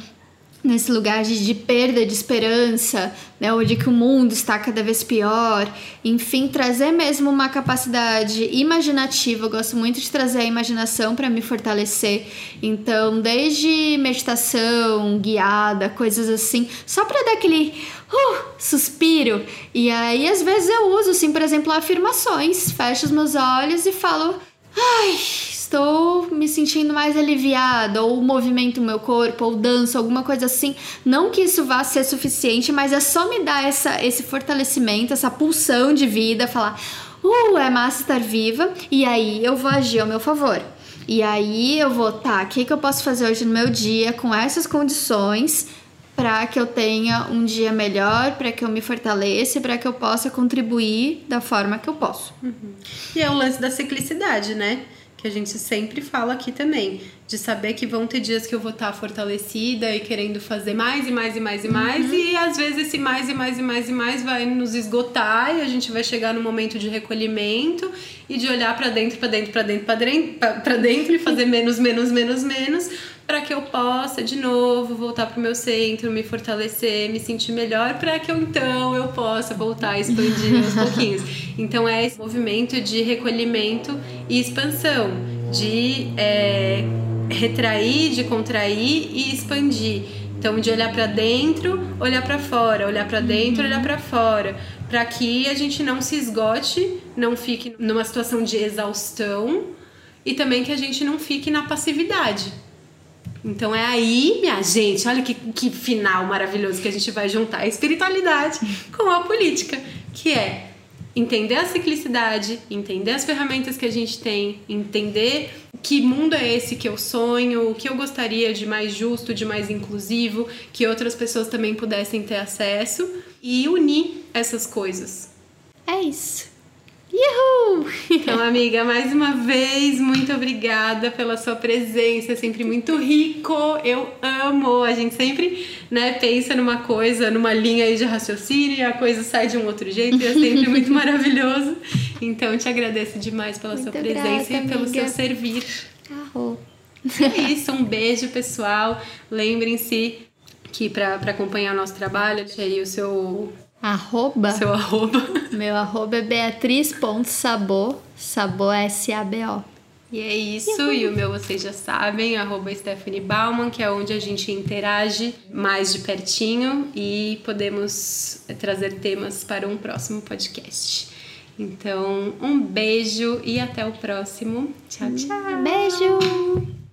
nesse lugar de, de, perda de esperança, né, ou de que o mundo está cada vez pior, enfim, trazer mesmo uma capacidade imaginativa. Eu gosto muito de trazer a imaginação para me fortalecer. Então, desde meditação guiada, coisas assim, só para dar aquele uh, suspiro. E aí, às vezes eu uso, assim, por exemplo, afirmações. Fecho os meus olhos e falo, ai, estou me sentindo mais aliviada, ou movimento o meu corpo, ou danço, alguma coisa assim. Não que isso vá ser suficiente, mas é só me dar essa, esse fortalecimento, essa pulsão de vida, falar, uh, é massa estar viva, e aí eu vou agir ao meu favor. E aí eu vou, tá, o que, que eu posso fazer hoje no meu dia com essas condições? para que eu tenha um dia melhor, para que eu me fortaleça, para que eu possa contribuir da forma que eu posso. Uhum. E é o lance da ciclicidade, né? Que a gente sempre fala aqui também, de saber que vão ter dias que eu vou estar fortalecida e querendo fazer mais e mais e mais e mais, uhum. e às vezes esse mais e mais e mais e mais vai nos esgotar e a gente vai chegar no momento de recolhimento e de olhar para dentro, para dentro, para dentro, para dentro, para dentro e fazer menos, menos, menos, menos para que eu possa de novo voltar para o meu centro, me fortalecer, me sentir melhor, para que eu então eu possa voltar a expandir aos pouquinhos. Então é esse movimento de recolhimento e expansão, de é, retrair, de contrair e expandir. Então de olhar para dentro, olhar para fora, olhar para dentro, olhar para fora, para que a gente não se esgote, não fique numa situação de exaustão e também que a gente não fique na passividade então é aí, minha gente, olha que, que final maravilhoso que a gente vai juntar a espiritualidade com a política, que é entender a ciclicidade, entender as ferramentas que a gente tem, entender que mundo é esse que eu sonho, o que eu gostaria de mais justo, de mais inclusivo, que outras pessoas também pudessem ter acesso e unir essas coisas. É isso. Uhul! Então, amiga, mais uma vez, muito obrigada pela sua presença, é sempre muito rico. Eu amo. A gente sempre, né, pensa numa coisa, numa linha aí de raciocínio, e a coisa sai de um outro jeito, e é sempre muito maravilhoso. Então, te agradeço demais pela muito sua presença grata, e pelo amiga. seu servir. Arro. É isso, um beijo, pessoal. Lembrem-se que para acompanhar o nosso trabalho, aí o seu Arroba? Seu arroba. Meu arroba é beatriz.sabor, sabor S-A-B-O. E é isso, e o meu vocês já sabem, arroba Stephanie Bauman, que é onde a gente interage mais de pertinho e podemos trazer temas para um próximo podcast. Então, um beijo e até o próximo. Tchau, tchau. Beijo!